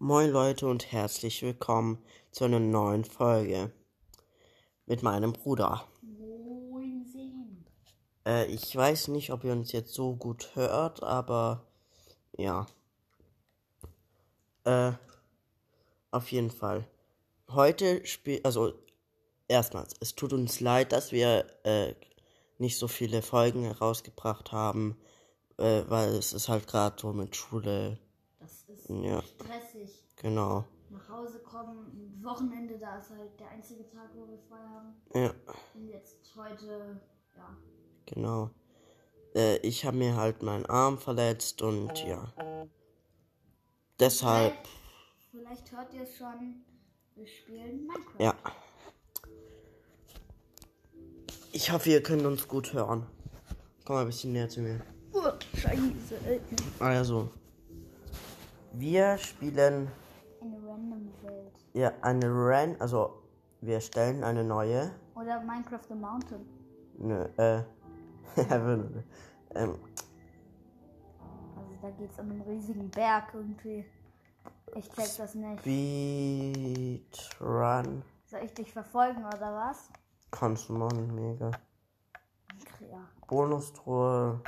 Moin Leute und herzlich willkommen zu einer neuen Folge mit meinem Bruder. Moinsen. Äh, ich weiß nicht, ob ihr uns jetzt so gut hört, aber ja. Äh, auf jeden Fall. Heute spielt, also erstmals, es tut uns leid, dass wir äh, nicht so viele Folgen herausgebracht haben, äh, weil es ist halt gerade so mit Schule. Ja. stressig. Genau. Nach Hause kommen, Wochenende, da ist halt der einzige Tag, wo wir frei haben. Ja. Und jetzt heute, ja. Genau. Äh, ich habe mir halt meinen Arm verletzt und ja. Deshalb, Vielleicht, vielleicht hört ihr es schon, wir spielen Minecraft. ja. Ich hoffe, ihr könnt uns gut hören. Komm mal ein bisschen näher zu mir. Oh, Scheiße. ey. Also, wir spielen Eine random Welt. ja eine Ran, also wir stellen eine neue, Oder Minecraft the Mountain. ne, äh, ähm, Also da geht es um einen riesigen Berg irgendwie. Ich check das nicht. Speedrun, Soll ich dich verfolgen oder was? kannst du machen, mega. Ja. Bonustruhe,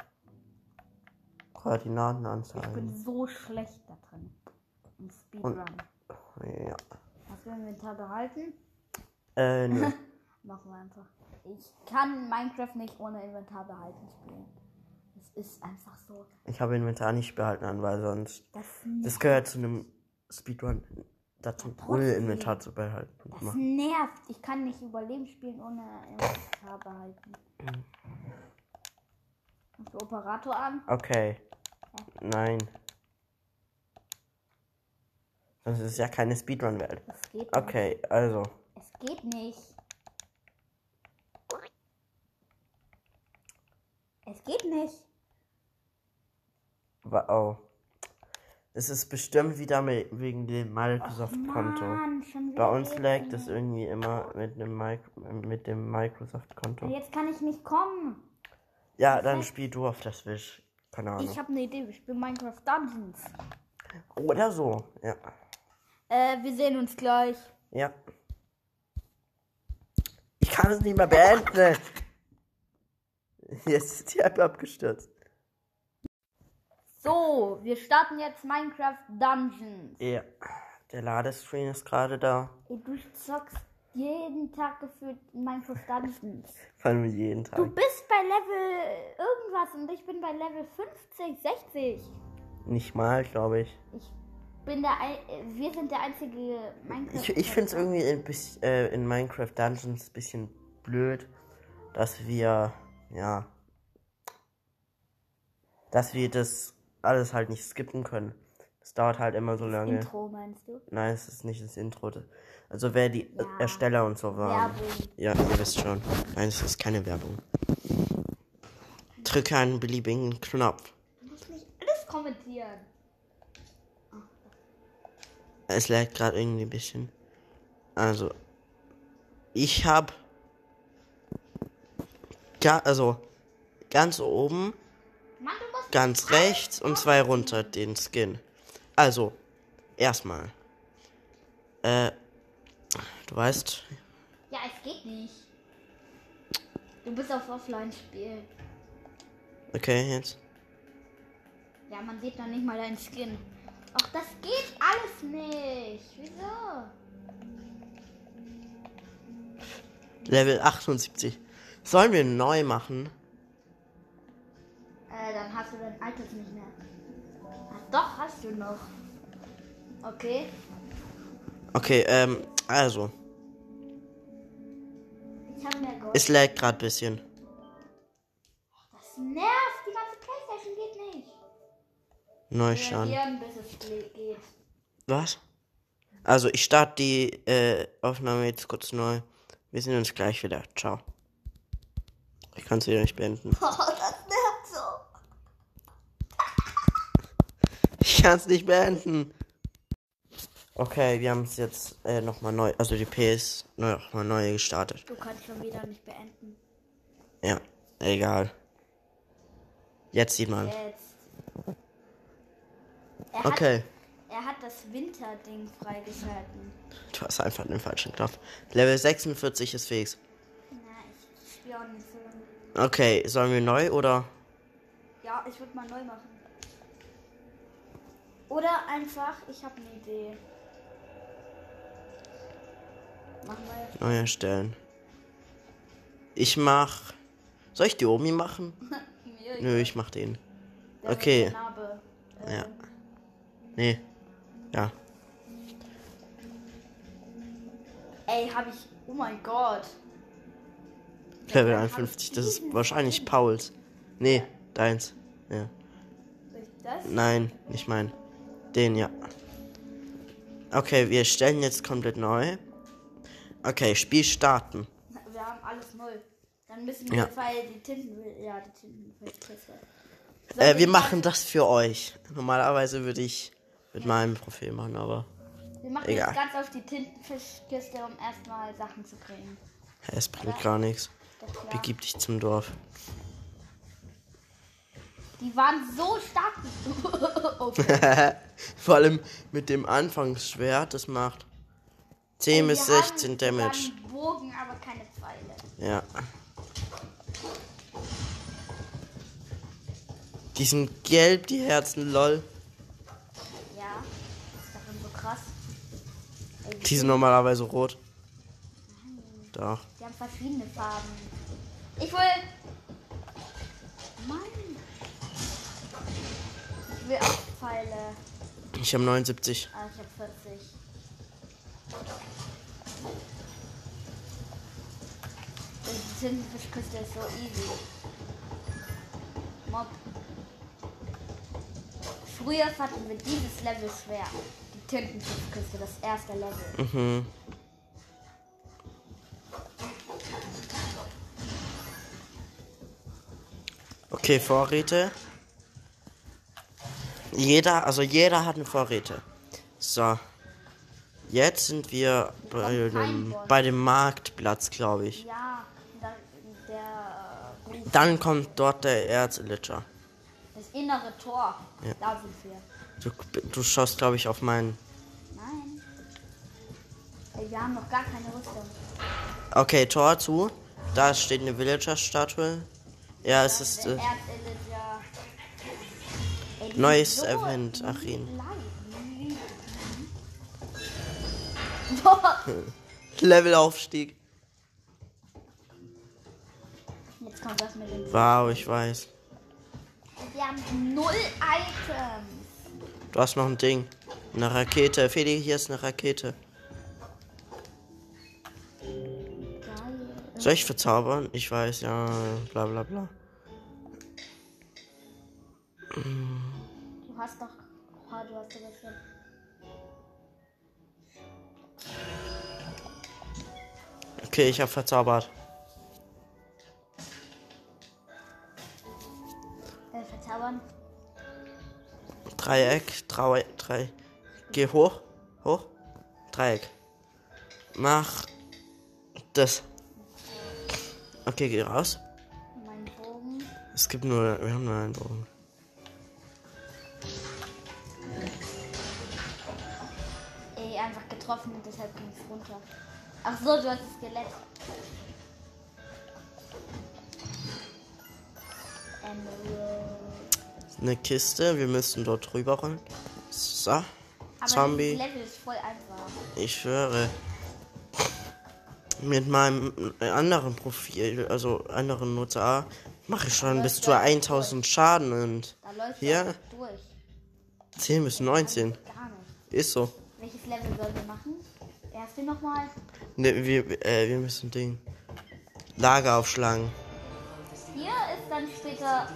Ich Koordinatenanzeigen. bin so schlecht da drin. Im Speedrun. Ja. Hast du Inventar behalten? Äh, nö. Machen wir einfach. Ich kann Minecraft nicht ohne Inventar behalten spielen. Es ist einfach so. Ich habe Inventar nicht behalten an, weil sonst. Das, Das gehört zu einem Speedrun dazu, ohne. Inventar zu behalten. das nervt. Ich kann nicht Überleben spielen ohne Inventar behalten. Rufst du Operator an? Okay. Nein. Das ist ja keine Speedrun-Welt. Das geht nicht. Okay, also. Es geht nicht. Es geht nicht. wa- Oh. Es ist bestimmt wieder mit, wegen dem Microsoft-Konto. Bei uns nicht. es irgendwie immer mit dem, mit dem Microsoft-Konto. Jetzt kann ich nicht kommen. Ja, dann spiel du auf das Wish. Keine Ahnung. Ich habe eine Idee. Ich spiele Minecraft Dungeons. Oder so, ja. Äh, wir sehen uns gleich. Ja. Ich kann es nicht mehr beenden. Jetzt ist die App abgestürzt. So, wir starten jetzt Minecraft Dungeons. Ja. Der Ladescreen ist gerade da. Ey, du zockst jeden Tag gefühlt Minecraft Dungeons. Vor allem jeden Du Tag. bist bei Level irgendwas und ich bin bei Level 50, 60. Nicht mal, glaube ich. Ich bin der ein wir sind der einzige Minecraft. Ich, ich finde es irgendwie bisschen, äh, in Minecraft Dungeons ein bisschen blöd, dass wir, ja, dass wir das alles halt nicht skippen können. Das dauert halt immer so lange. Intro meinst du? Nein, es ist nicht das Intro. Also wer die Ja. Ersteller und so waren. Werbung. Ja, ihr wisst schon. Nein, es ist keine Werbung. Drücke einen beliebigen Knopf. Du musst nicht alles kommentieren. Es lag gerade irgendwie ein bisschen. Also, ich habe also ganz oben, Mann, ganz rechts und zwei runter den Skin. Also, erstmal. Äh, du weißt, Ja, es geht nicht. Du bist auf Offline-Spiel. okay, jetzt. Ja, man sieht noch nicht mal deinen Skin. Ach, das geht alles nicht. Wieso? Level 78. Sollen wir neu machen? Äh, dann hast du dein altes nicht mehr. Ach, doch, hast du noch. Okay. Okay, ähm, also, es lag gerade ein bisschen. Das nervt. Die ganze Playstation geht nicht. Neu schauen. Was? Also, ich starte die äh, Aufnahme jetzt kurz neu. Wir sehen uns gleich wieder. Ciao. Ich kann es wieder nicht beenden. Oh, das nervt so. Ich kann es nicht beenden. Okay, wir haben es jetzt äh, nochmal neu, also die PS nochmal neu gestartet. Du kannst schon wieder nicht beenden. Ja, egal. Jetzt sieht man. Jetzt. Er hat, Okay. Er hat das das Winterding freigeschalten. Du hast einfach den falschen Knopf. Level 46 ist fix. Na, ich spiele auch nicht so lange. Okay, sollen wir neu oder? Ja, ich würde mal neu machen. Oder einfach, ich habe eine Idee. Neu erstellen. Ich mach. Soll ich die Omi machen? Nö, ich mach den. der okay. der Narbe. Äh, Ja. Nee. Ja. Ey, habe ich. Oh mein Gott. Level Hab 51, das ist wahrscheinlich. Pauls. Nee, deins. Ja. Soll ich das? Nein, nicht mein. Den, ja. Okay, wir stellen jetzt komplett neu. Okay, Spiel starten. Wir haben alles null. Dann müssen wir Ja. weil die Tinten. Ja, die Tintenfilzkiste. Äh, wir machen das für euch. Normalerweise würde ich mit meinem Profil machen, aber Wir machen Egal. jetzt ganz auf die Tintenfischkiste, um erstmal Sachen zu kriegen. hä, es bringt gar nichts. Begib dich zum Dorf. Die waren so stark. Vor allem mit dem Anfangsschwert, das macht 10 Ey, bis wir haben 16 sogar Damage. Bogen, aber keine Pfeile. Ja. Die sind gelb, die Herzen, lol. Ja, ist davon so krass. Ey, Die sind normalerweise rot. Doch. Die haben verschiedene Farben. Ich will. Mann. Ich will auch Pfeile. Ich habe 79. Ah, ich habe 40. Die Tintenfischküste ist so easy. Mob. Früher fanden wir dieses Level schwer. Die Tintenfischküste, das erste Level. Mhm. Okay, Vorräte. Jeder, also jeder hat eine Vorräte. So. Jetzt sind wir bei dem, bei dem Marktplatz, glaube ich. Ja, da, der äh, Dann kommt dort der Erzlitscher. das innere Tor. Ja. Da sind wir. Du, du schaust, glaube ich, auf meinen. Nein. Wir haben noch gar keine Rüstung. Okay, Tor zu. Da steht eine Villager-Statue. Ja, es ist äh, neues Event, Achin. Boah. Levelaufstieg. Jetzt kommt das mit dem. Wow, ich weiß. Wir haben null Items. Du hast noch ein Ding. Eine Rakete. Fedi, hier ist eine Rakete. Soll ich verzaubern? Ich weiß, ja. Bla bla bla. Du hast doch. Oh, du hast schon. Okay, ich habe verzaubert. Äh, verzaubern. Dreieck. Drei. drei. Geh hoch. Hoch. Dreieck. Mach das. Okay, geh raus. Mein Bogen. Es gibt nur. Wir haben nur einen Bogen. Getroffen und deshalb ging es runter. Ach so, du hast das Skelett. Eine Kiste. Wir müssen dort drüber rollen. So. Aber Zombie. Level ist voll einfach. Ich schwöre. Mit meinem anderen Profil, also anderen Nutzer, mache ich schon bis zu 1000 Schaden und durch. 10 bis 19. Gar nicht. Ist so. Welches Level sollen wir machen? Erste nochmal. Ne, wir, äh, wir müssen Ding. Lager aufschlagen. Hier ist dann später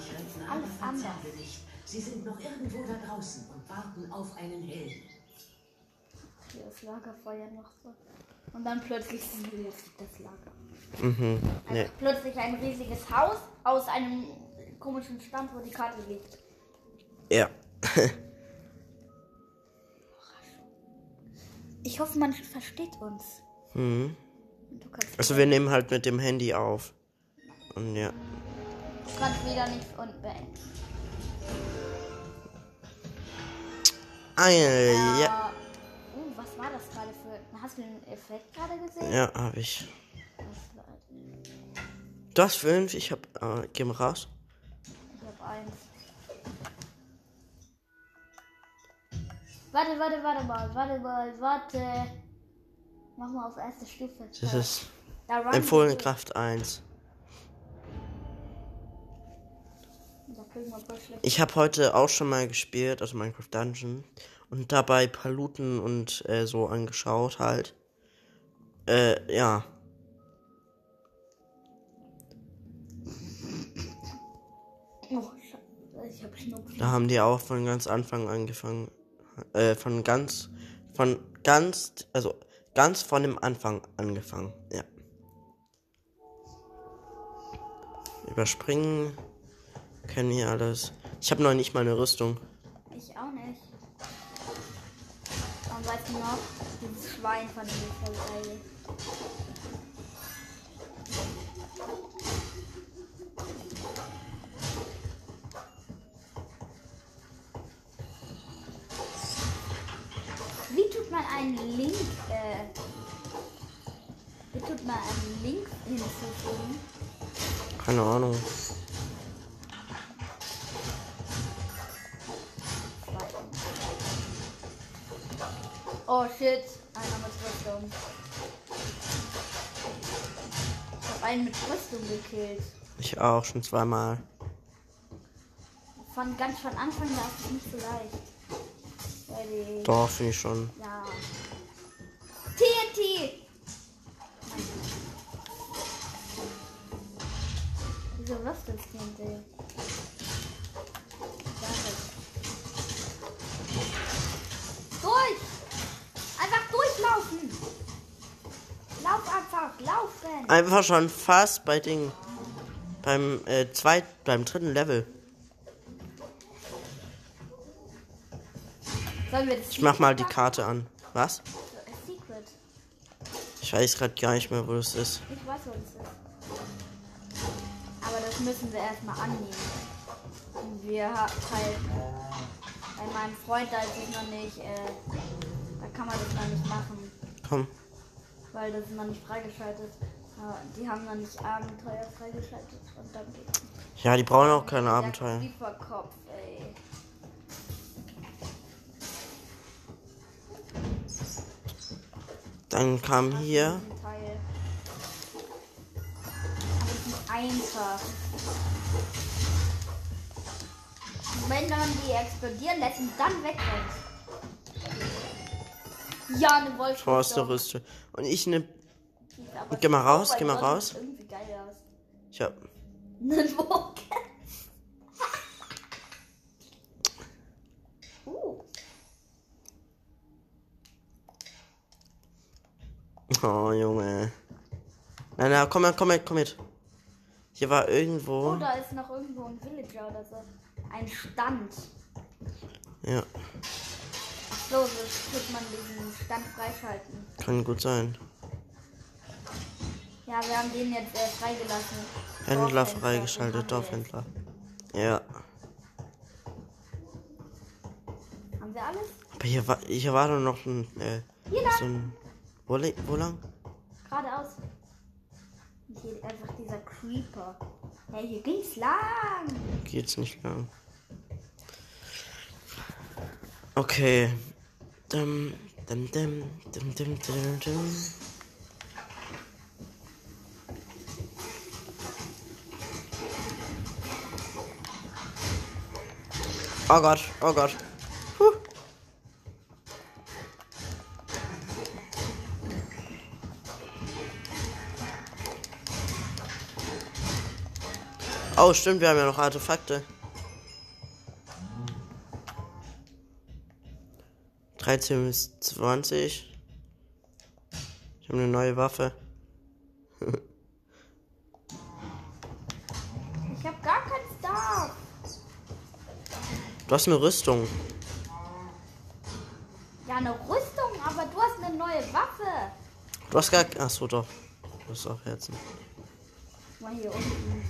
alles an anders. Sie sind noch irgendwo da draußen und warten auf einen Helden. Hier ist Lagerfeuer noch so. Und dann plötzlich sind wir jetzt das Lager. Mhm. Ne. Einfach plötzlich ein riesiges Haus aus einem komischen Stand, wo die Karte liegt. Ja. Ich hoffe, man versteht uns. mhm. Also wir nehmen halt mit dem Handy auf. Und ja. du kannst wieder nicht und beenden. Eine, ja. Ja. Uh, was war das gerade für. Hast du den Effekt gerade gesehen? Ja, hab ich. Das hast fünf, ich hab. Äh, geh mal raus. Ich hab eins. Warte, warte, warte mal, warte mal, warte. Mach mal auf erste Stufe. Das ist Da empfohlene Kraft 1. Da kriegen wir voll schlecht. Ich habe heute auch schon mal gespielt, also Minecraft Dungeon. Und dabei Paluten und äh, so angeschaut halt. Äh, ja. Oh, ich hab Schnupfen. Da haben die auch von ganz Anfang angefangen. Äh, von ganz. Von ganz. Also ganz von dem Anfang angefangen. Ja. Überspringen. Kennen wir alles. Ich habe noch nicht mal eine Rüstung. Ich auch nicht. Und weißt du noch, dieses Schwein von dem voll man einen Link, äh, wie tut man einen Link hinzufügen? Keine Ahnung. Oh shit, einer mit Rüstung. Ich hab einen mit Rüstung gekillt. Ich auch schon zweimal. Von ganz von Anfang da ist es nicht so leicht. Doch, finde ich schon. ja. TNT? Warte. Durch! Einfach durchlaufen! Lauf einfach, laufen! Einfach schon fast bei Ding. Beim äh, zweit, beim dritten Level. Sollen wir das Ich mach mal die Karte an. Was? Ich weiß gerade gar nicht mehr, wo das ist. Ich weiß, wo das ist. Das müssen wir erstmal annehmen. Wir ha- halt bei meinem Freund, da ist es noch nicht, äh, da kann man das noch nicht machen, Komm. weil das ist noch nicht freigeschaltet. Die haben noch nicht Abenteuer freigeschaltet und dann geht's. Ja, die brauchen auch keine Abenteuer. Creeper-Kopf, ey. Dann kam hier. einfach. Dann die explodieren lässt und dann wegrennt. Ja, eine Wolf. Forste Rüste. Und ich ne. Geh mal raus, geh mal raus. Ich hab. Einen Wogen. uh. Oh, Junge. Nein, nein, komm mit, komm mit, komm mit. Hier war irgendwo. Oh, da ist noch irgendwo ein Villager oder so. Ein Stand. Ja, Ach so, so tut man diesen Stand freischalten. kann gut sein. Ja, wir haben den jetzt äh, freigelassen. Händler freigeschaltet, Dorfhändler. Ja. Haben wir alles? Aber hier war, hier war doch noch ein. Äh, Hier lang. so ein. Wo, wo lang? Geradeaus. Und Hier einfach dieser Creeper. Hey, hier ging's lang. Geht's nicht lang. Okay. Dum, dum, dum, dum, dum, dum, dum. Oh Gott, oh Gott. Puh. Oh, stimmt, wir haben ja noch Artefakte. 13 bis 20. Ich habe eine neue Waffe. Ich hab gar keinen Star. Du hast eine Rüstung. Ja, eine Rüstung, aber du hast eine neue Waffe. Du hast gar. Ach so, doch. Du hast auch Herzen. Mal hier unten.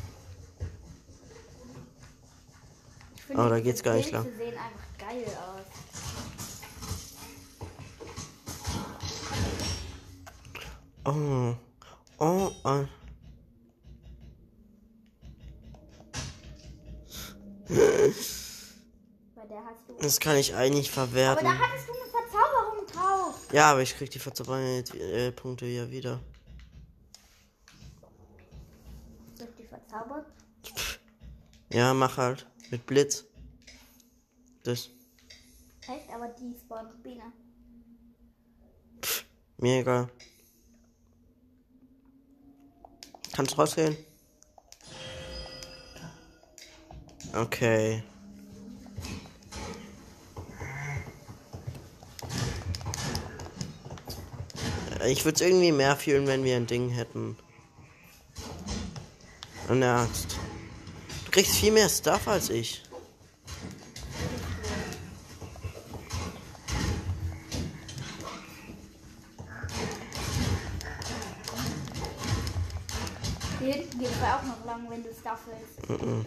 Ich Oh, da geht's gar nicht lang. sehen einfach geil aus. Oh. Oh. oh. Das kann ich eigentlich Aber verwerten. da hattest du eine Verzauberung drauf. Ja, aber ich krieg die Verzauberungspunkte ja wieder. Soll ich die verzaubern? Ja, mach halt. Mit Blitz. Das. Echt, aber die spawnt Biene. Mir egal. Kannst rausgehen? Okay. Ich würde es irgendwie mehr fühlen, wenn wir ein Ding hätten. Eine Axt. Du kriegst viel mehr Stuff als ich. Hier hinten geht es auch noch willst.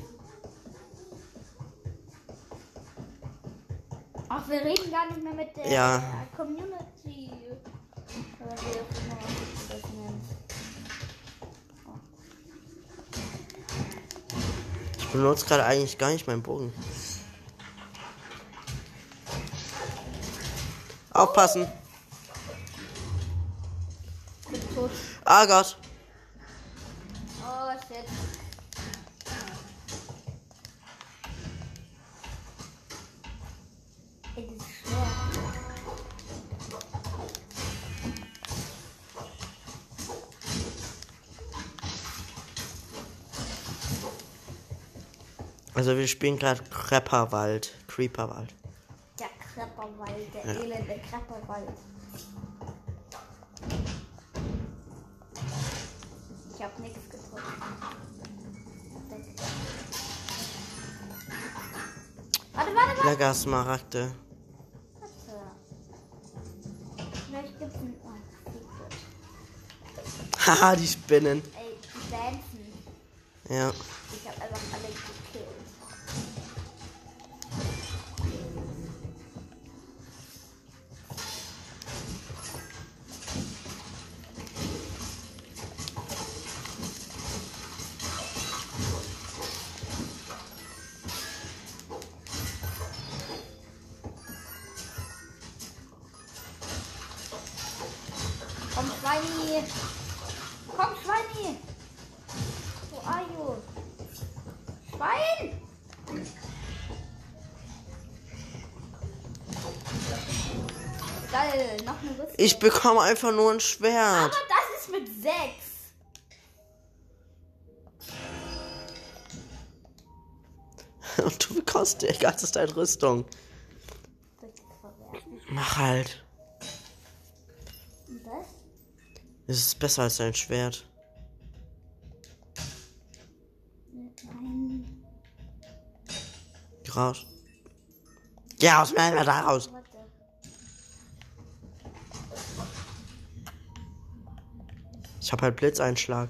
Ach, wir reden gar nicht mehr mit der Ja. Community. Ich benutze gerade eigentlich gar nicht meinen Bogen. Aufpassen. Ah Gott. Wir spielen gerade Crepperwald. Creeperwald. Der Krepperwald, der Ja. elende Krepperwald. Ich hab nichts. Weg. Warte, warte, warte. Lecker Smaragde. Vielleicht gibt's ein. Secret. Haha, die Spinnen. Ey, die dancen. Ja. Ich bekomme einfach nur ein Schwert. Aber das ist mit 6. Und du bekommst die ganze Zeit Rüstung. Mach halt. Und das? Es ist besser als dein Schwert. Nein. Raus. Geh aus meiner da raus. Warte. Ich hab halt Blitzeinschlag.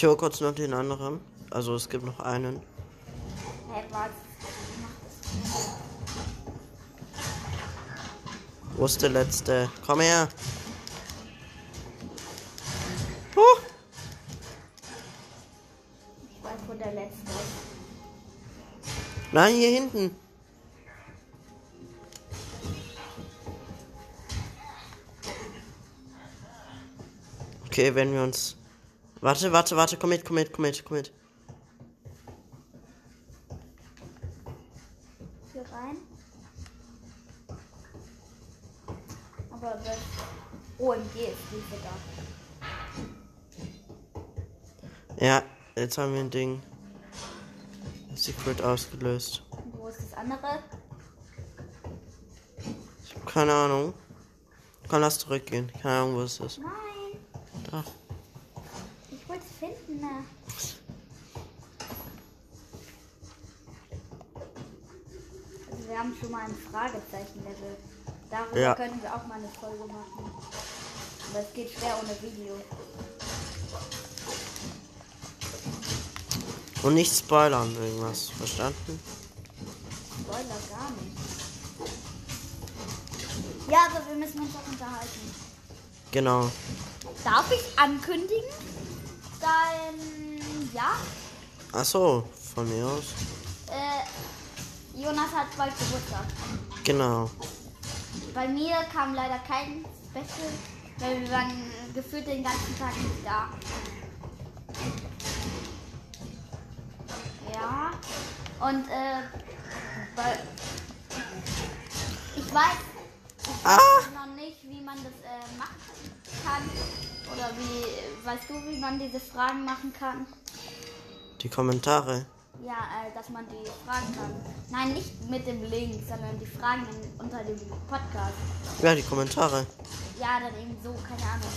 Ich höre kurz noch den anderen. Also es gibt noch einen. Mach das. Wo ist der letzte? Komm her. Huh. Ich weiß, wo der letzte. Nein, hier hinten. Okay, wenn wir uns. Warte, warte, warte, komm mit, komm mit, komm mit, komm mit. sein. Aber das OMG ist diese da. Ja, jetzt haben wir ein Ding. Secret ausgelöst. Und wo ist das andere? Ich hab keine Ahnung. Kann das zurückgehen. Keine Ahnung, wo es ist. Nein, Da. Ne? Also wir haben schon mal ein Fragezeichen-Level. Darüber Ja. könnten wir auch mal eine Folge machen. Aber es geht schwer ohne Video. Und nicht spoilern irgendwas. Verstanden? Spoiler gar nicht. Ja, aber wir müssen uns auch unterhalten. Genau. Darf ich ankündigen? Dein. Ja? Ach so, von mir aus. Äh, Jonas hat bald Geburtstag. Genau. Bei mir kam leider kein Special, weil wir waren gefühlt den ganzen Tag nicht da. Ja. Und äh, weil ich weiß, ich Ah! weiß noch nicht, wie man das äh, machen kann. Oder wie, weißt du, wie man diese Fragen machen kann? Die Kommentare. Ja, äh, dass man die fragen kann. Nein, nicht mit dem Link, sondern die Fragen in, unter dem Podcast. Ja, die Kommentare. Ja, dann eben so, keine Ahnung.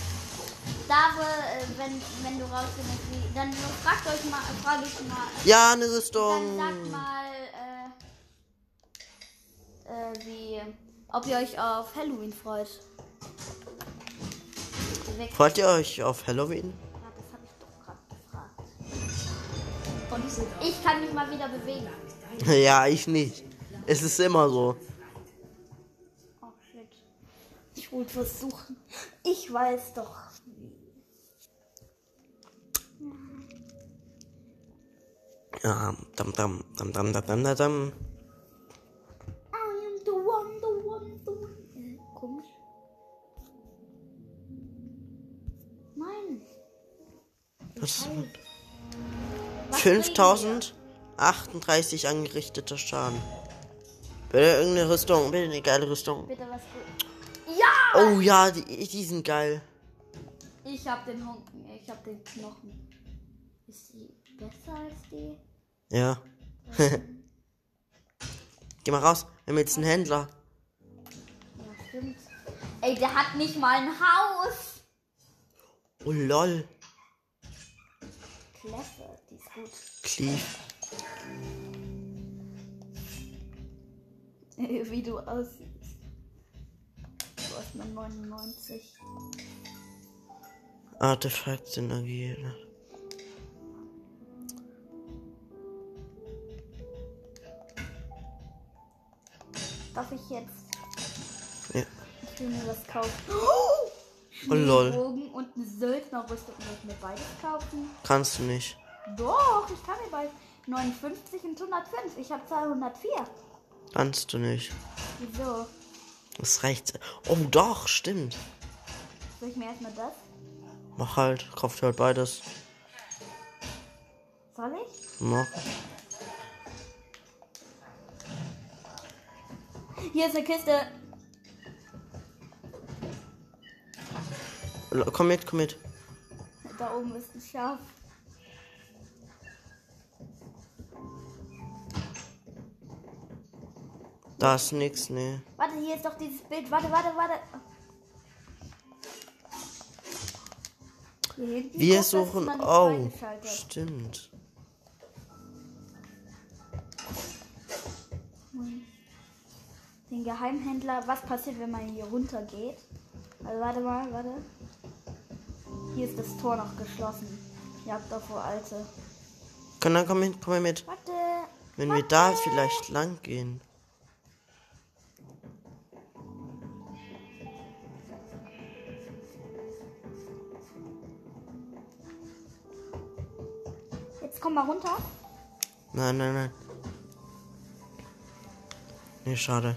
Da, äh, wenn, wenn du rausfindest, wie, dann fragt euch mal, frage ich mal, Ja, eine dann Rüstung. sagt mal, äh, äh, wie, ob ihr euch auf Halloween freut. Weg. Freut ihr euch auf Halloween? Ja, das habe ich doch gerade gefragt. Und ich kann mich mal wieder bewegen. ja, ich nicht. Es ist immer so. Oh shit. Ich wollte versuchen. Ich weiß doch. Ja, dam, dam, dam, dam, dam, dam, dam, Was ist Halt. Was reden 5038 angerichteter Schaden. Bitte irgendeine Rüstung, bitte eine geile Rüstung. Bitte was gut. Ja! Oh ja, die, die sind geil. Ich hab den Honken, ich hab den Knochen. Ist sie besser als die? Ja. Geh mal raus, wir haben jetzt einen Händler. Ja, stimmt. Ey, der hat nicht mal ein Haus. Oh lol. Klasse, die ist gut. Cleave. Wie du aussiehst. Du hast mal 99. Artefakt Synergie. Darf ich jetzt? Ja. Ich will mir das kaufen. Oh lol. Bogen und eine Söldnerrüstung. Ich mir beides kaufen? Kannst du nicht. Doch, ich kann mir beides. 59 und 105. Ich habe 204. Kannst du nicht. Wieso? Das reicht. Oh doch, stimmt. Soll ich mir erstmal das? Mach halt, kauf dir halt beides. Soll ich? Mach. Hier ist eine Kiste. Komm mit, komm mit. Da oben ist ein Schaf. Da ist nix, nee. Warte, hier ist doch dieses Bild. Warte, warte, warte. Wir ist suchen. Oh, stimmt. Den Geheimhändler. Was passiert, wenn man hier runter geht? Also warte mal, warte. Hier ist das Tor noch geschlossen. Jagd auf vor Alte. Komm, dann komm mit, komm mit. Warte. Wenn wir da vielleicht lang gehen. Jetzt komm mal runter. Nein, nein, nein. Nee, schade.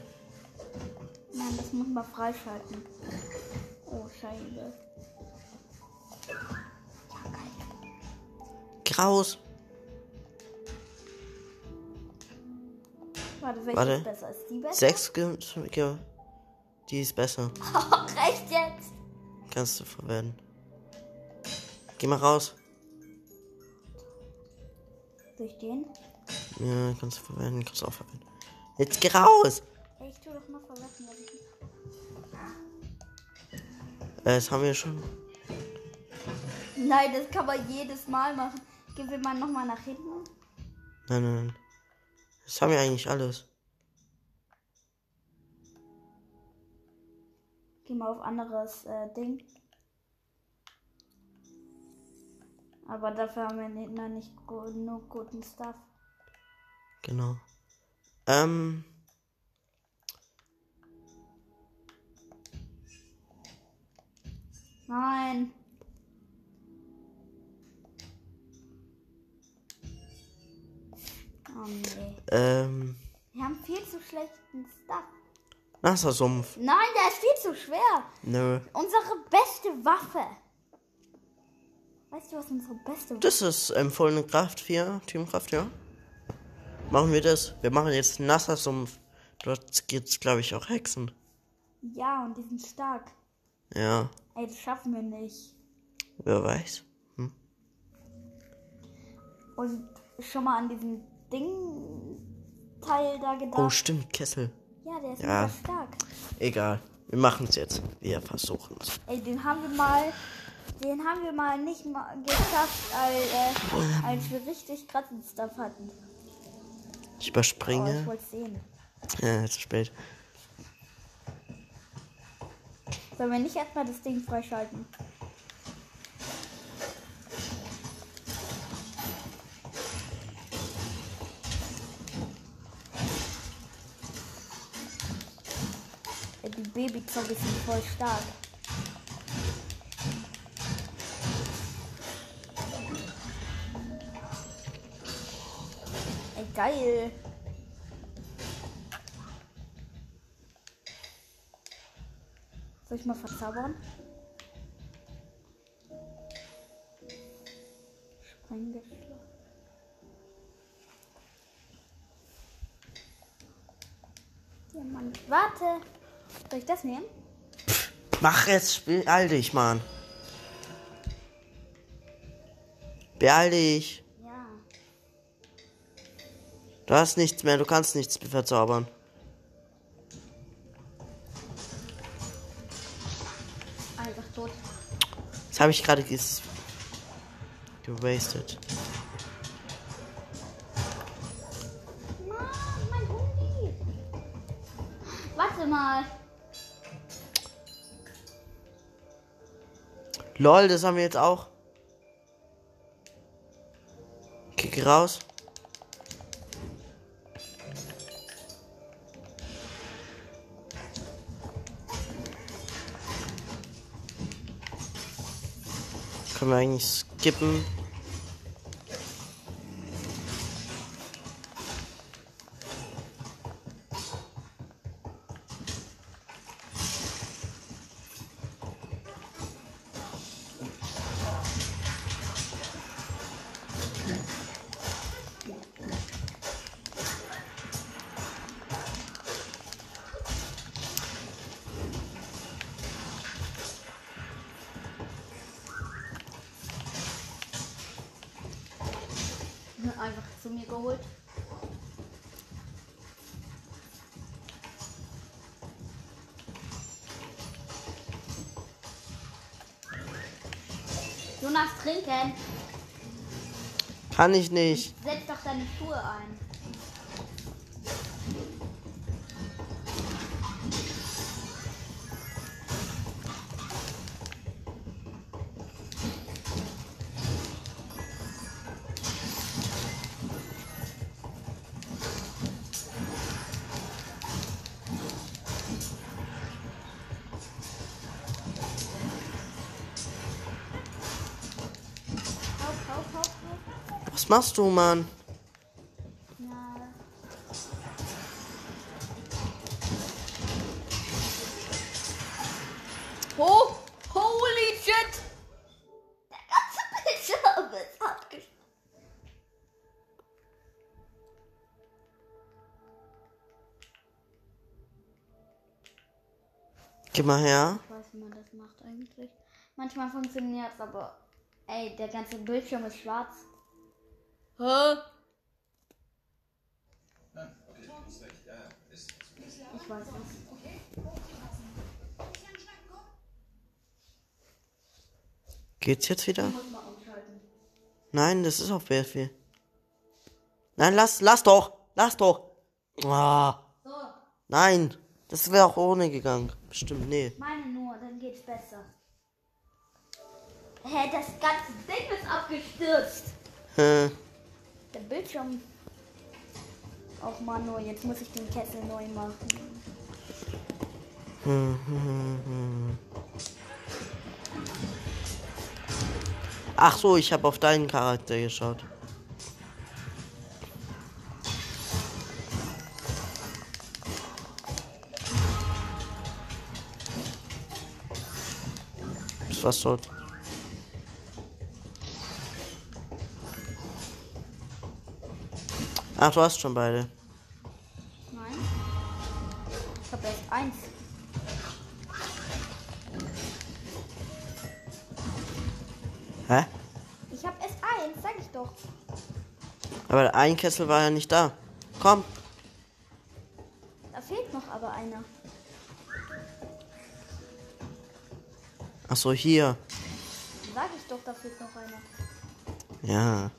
Nein, das muss man freischalten. Oh, Scheibe. Graus. Warte, welche Warte. ist besser? Ist die besser? Sechs, ge- die ist besser. Recht jetzt. Kannst du verwenden. Geh mal raus. Durch den? Ja, kannst du verwenden, kannst du auch verwenden. Jetzt geh raus! Ich tu doch mal ich- Äh, das haben wir schon. Nein, das kann man jedes Mal machen. Gehen wir mal nochmal nach hinten. Nein, nein, nein. Das haben wir eigentlich alles. Gehen wir auf anderes äh, Ding. Aber dafür haben wir nicht, noch nicht gu- nur guten Stuff. Genau. Ähm. Nein. Oh nee. Ähm. Wir haben viel zu schlechten Stuff. Nasser Sumpf. Nein, der ist viel zu schwer. Nö. Unsere beste Waffe. Weißt du, was unsere beste Waffe Das ist empfohlene Kraft 4, Teamkraft, ja. Machen wir das. Wir machen jetzt Nasser Sumpf. Dort gibt's, glaube ich, auch Hexen. Ja, und die sind stark. Ja, Ey, das schaffen wir nicht. wer weiß. Und schon mal an diesen Ding-Teil da gedacht. Oh, stimmt, Kessel. ja, der ist Ja. mega stark. Egal. Wir machen's jetzt. Wir versuchen's. Ey, den haben wir mal, den haben wir mal nicht mal geschafft, als, äh, als wir richtig krassen Stuff hatten. Ich Oh, ich überspringe. wollte sehen. ja, zu spät. Sollen wir nicht erstmal das Ding freischalten? Ey, Babyzocke sind voll stark. Ey, geil. Soll ich mal verzaubern? Sprenggeschlagen. Diamant. Warte. Soll ich das nehmen? Mach jetzt, beeil dich, Mann. Beeil dich. Ja. Du hast nichts mehr, du kannst nichts verzaubern. Einfach tot. Das habe ich gerade ges gewastet. Lol, das haben wir jetzt auch. Kick raus. Können wir eigentlich skippen? Kann ich nicht. Was machst du, Mann? Oh, holy shit! Der ganze Bildschirm ist abgeschnitten. Geh mal her. Ich weiß, wie man das macht eigentlich. Manchmal funktioniert es, aber ey, der ganze Bildschirm ist schwarz. Hä? Ich weiß nicht. Geht's jetzt wieder? Nein, das ist auf Befehl. Nein, lass, lass doch. Lass doch. Ah. So, Nein, das wäre auch ohne gegangen. Bestimmt, nee. meine nur, dann geht's besser. Hä, das ganze Ding ist abgestürzt. Hä? Der Bildschirm. Auch mal nur, jetzt muss ich den Kessel neu machen. Ach so, ich habe auf deinen Charakter geschaut. Was tot. Ach, du hast schon beide. Nein. Ich habe erst eins. Hä? Ich habe erst eins, sag ich doch. Aber ein Kessel war ja nicht da. Komm. Da fehlt noch aber einer. Ach so, hier. Sag ich doch, da fehlt noch einer. Ja.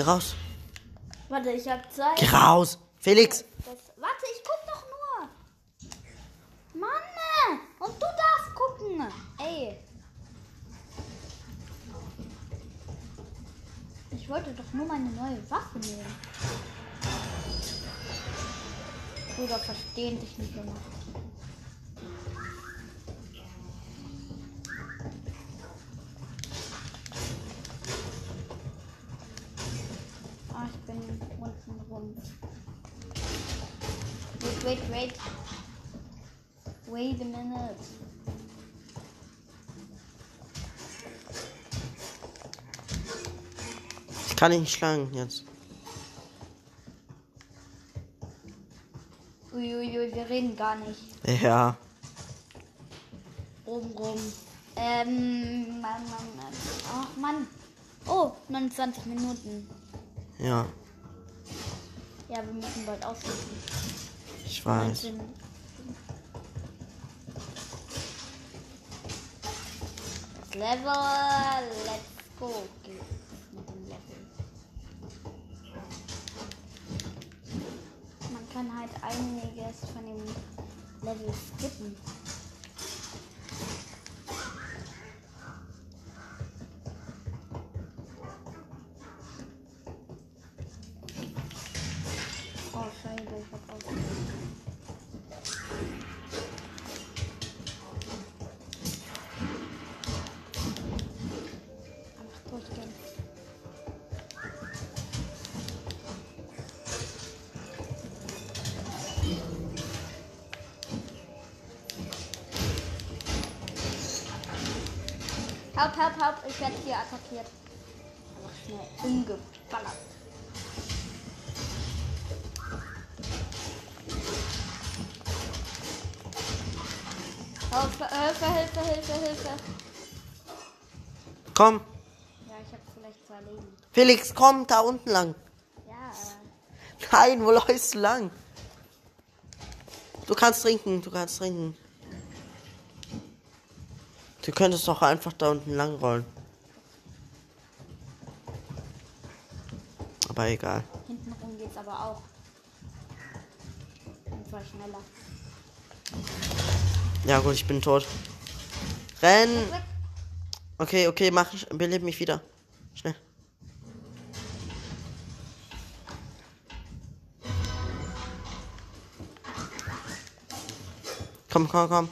Geh raus. Warte, ich hab Zeit. Geh raus. Felix. Das, warte, ich guck doch nur. Mann! äh, Und du darfst gucken. Ey. Ich wollte doch nur meine neue Waffe nehmen. Bruder, verstehen dich nicht immer. Ah, ich bin unten rum. Wait, wait, wait. Wait a minute. Ich kann dich nicht schlagen jetzt. Uiuiui, wir reden gar nicht. Ja. Oben rum. Ähm, Mann, Mann, Mann. Ach, Mann. Oh, 29 Minuten. Ja. Ja, wir müssen bald ausschließen. Ich weiß. 19. Das Level, let's go. geht's mit dem Level. Man kann halt einiges von dem Level skippen. Ich werde hier attackiert. Einfach schnell umgeballert. Hilfe, Hilfe, Hilfe, Hilfe. Komm. Ja, ich hab vielleicht zwei Leben. Felix, komm da unten lang. Ja, Nein, wo läufst du lang? Du kannst trinken, du kannst trinken. Du könntest doch einfach da unten lang rollen. Aber egal. hinten rum geht's aber auch. Und zwar schneller. Ja gut, ich bin tot. Renn! Okay, okay, mach, beleb mich wieder. Schnell. Komm, komm, komm.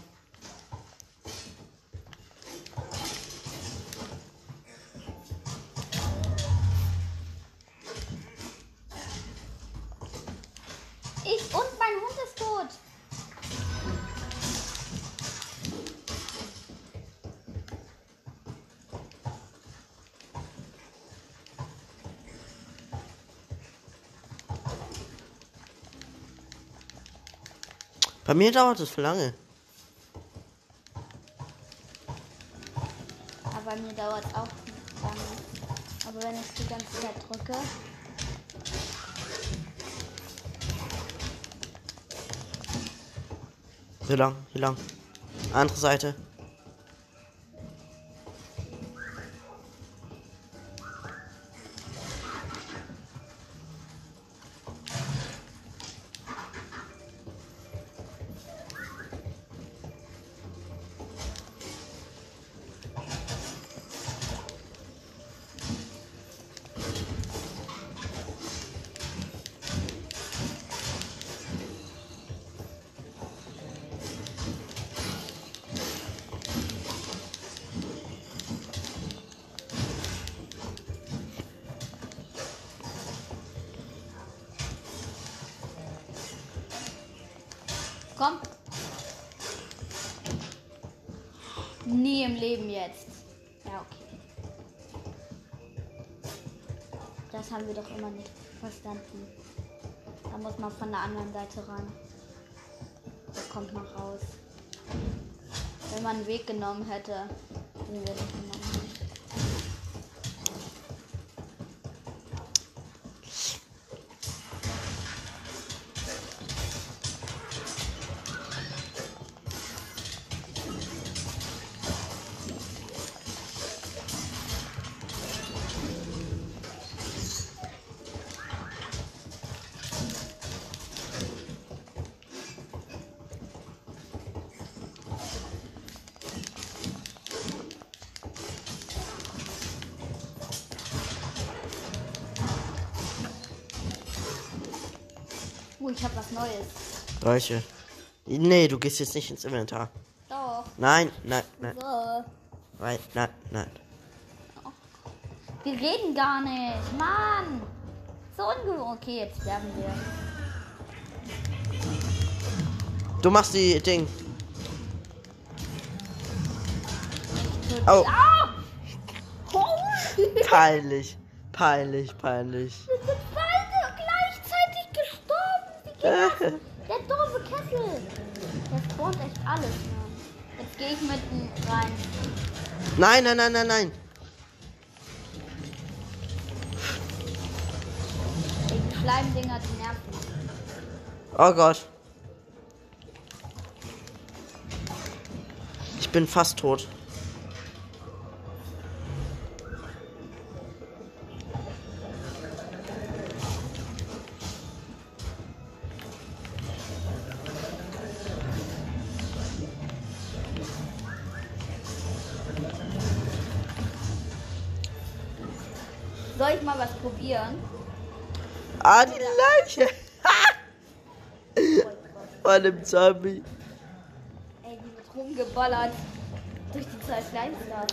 Mir dauert es für lange. Aber mir dauert es auch lange. Aber wenn ich die ganze Zeit drücke. Hier lang, hier lang. Andere Seite. Komm. Nie im Leben jetzt. Ja, okay. Das haben wir doch immer nicht verstanden. Da muss man von der anderen Seite ran. Da kommt man raus. Wenn man einen Weg genommen hätte, den wir nicht genommen Neues. Solche. Nee, du gehst jetzt nicht ins Inventar. Doch. Nein, nein, nein, So. nein, nein, nein. Wir reden gar nicht. Mann. So ungewohnt. Okay, jetzt sterben wir. Du machst die Ding. Oh, Ah! Oh! peinlich. Peinlich, peinlich. Wir sind beide gleichzeitig gestorben. Wie geht das? Der doofe Kessel. Der spawnt echt alles, Mann. Jetzt gehe ich mitten rein. Nein, nein, nein, nein, nein. Die Schleimdinger, die nerven. Oh Gott. Ich bin fast tot. Probieren? Ah, die Leiche. Von dem Zombie. Ey, die wird rumgeballert. Durch die zwei Kleinstars.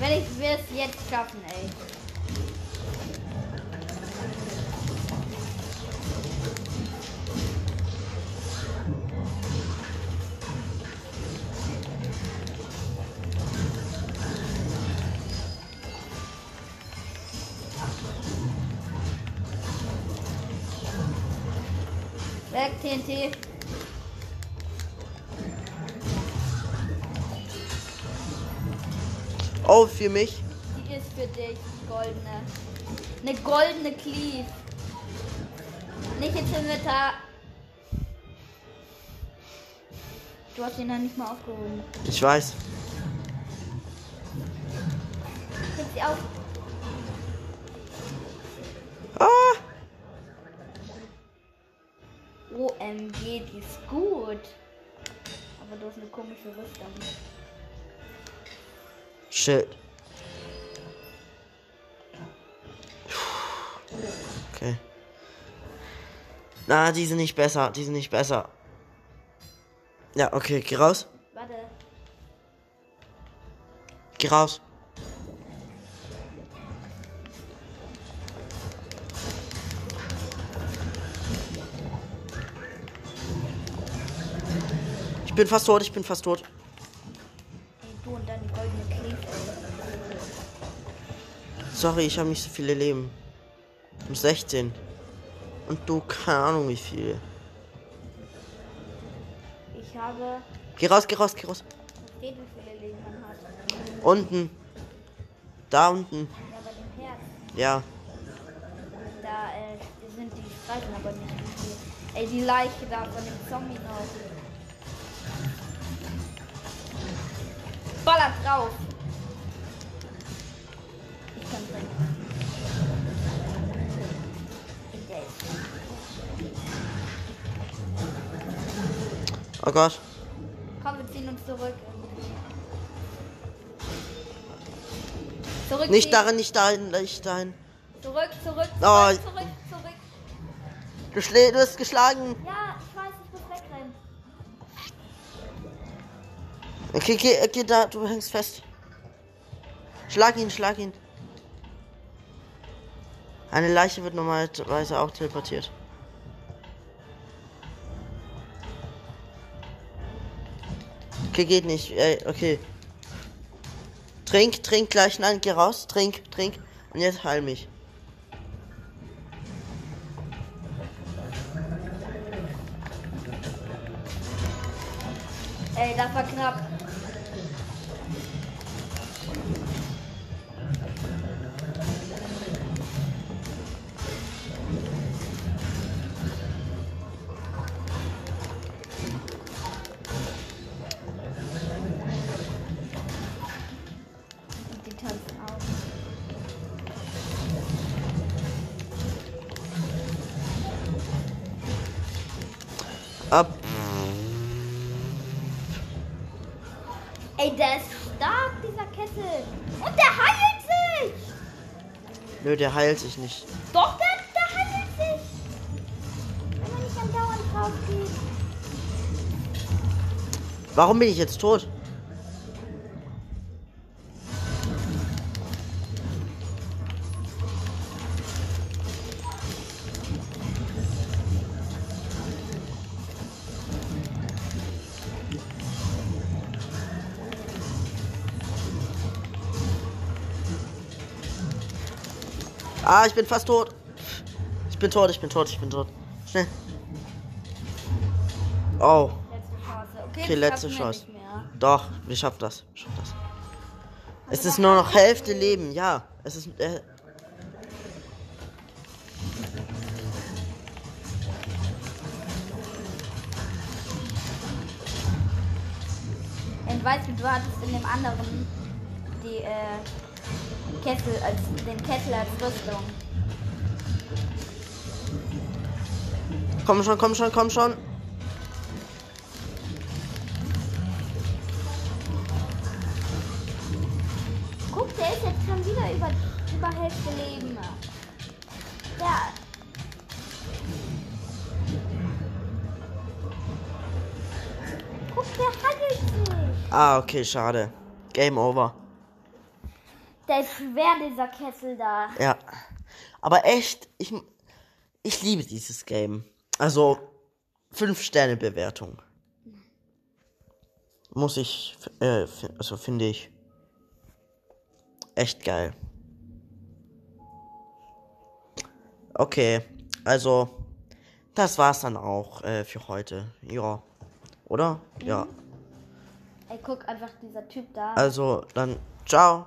Wenn ich es jetzt schaffen, ey. Oh, für mich. Die ist für dich, goldene. Eine goldene Cleave. Nicht ins Inventar. Du hast ihn dann nicht mal aufgehoben. Ich weiß. Heb sie auf. Ah! OMG, die ist gut. Aber du hast eine komische Rüstung. Shit. Okay. Na, die sind nicht besser. Die sind nicht besser. Ja, okay, geh raus. Warte. Geh raus. Ich bin fast tot, ich bin fast tot. Sorry, ich habe nicht so viele Leben. Um 16. Und du, keine Ahnung wie viele. Ich habe. Geh raus, geh raus, geh raus. Wie viele Leben man hat. Unten. Da unten. Ja, bei dem Herz. Ja. Da äh, sind die Streifen aber nicht viel. Ey, die Leiche da von dem Zombie noch. Ballert drauf. Oh Gott. Komm, wir ziehen uns zurück. Zurück. Nicht darin, nicht dahin, nicht dahin. Zurück, zurück, zurück, Oh. zurück, zurück. Du, schlä- du hast geschlagen. Ja, ich weiß, ich muss wegrennen. Okay, geh, geh da, du hängst fest. Schlag ihn, schlag ihn. Eine Leiche wird normalerweise auch teleportiert. Okay, geht nicht. Ey, okay. Trink, trink gleich. Nein, geh raus. Trink, trink. Und jetzt heil mich. Ey, das war knapp. Nö, der heilt sich nicht. Doch, der, der heilt sich. Wenn man nicht andauernd drauf geht. Warum bin ich jetzt tot? Ah, ich bin fast tot. Ich bin tot, ich bin tot, ich bin tot. Schnell. Oh. Letzte Chance. Okay, letzte Chance. Doch, wir schaffen das. Wir schaffen das. Es ist nur noch Hälfte Leben, ja. Es ist. Äh, weißt du, du hattest in dem anderen die äh, Kessel als den Kessel als Rüstung. komm schon, komm schon, komm schon. Guck, der ist jetzt schon wieder über, über Hälfte Leben. Ja. Guck, der handelt sich. Ah, okay, schade. Game over. Der ist schwer, dieser Kessel da. Ja. Aber echt, ich, ich liebe dieses Game. Also, 5 Sterne Bewertung. Muss ich, äh, also finde ich echt geil. Okay, also das war's dann auch äh, für heute. Ja. Oder? Ja. Ey, guck einfach dieser Typ da. Also dann ciao.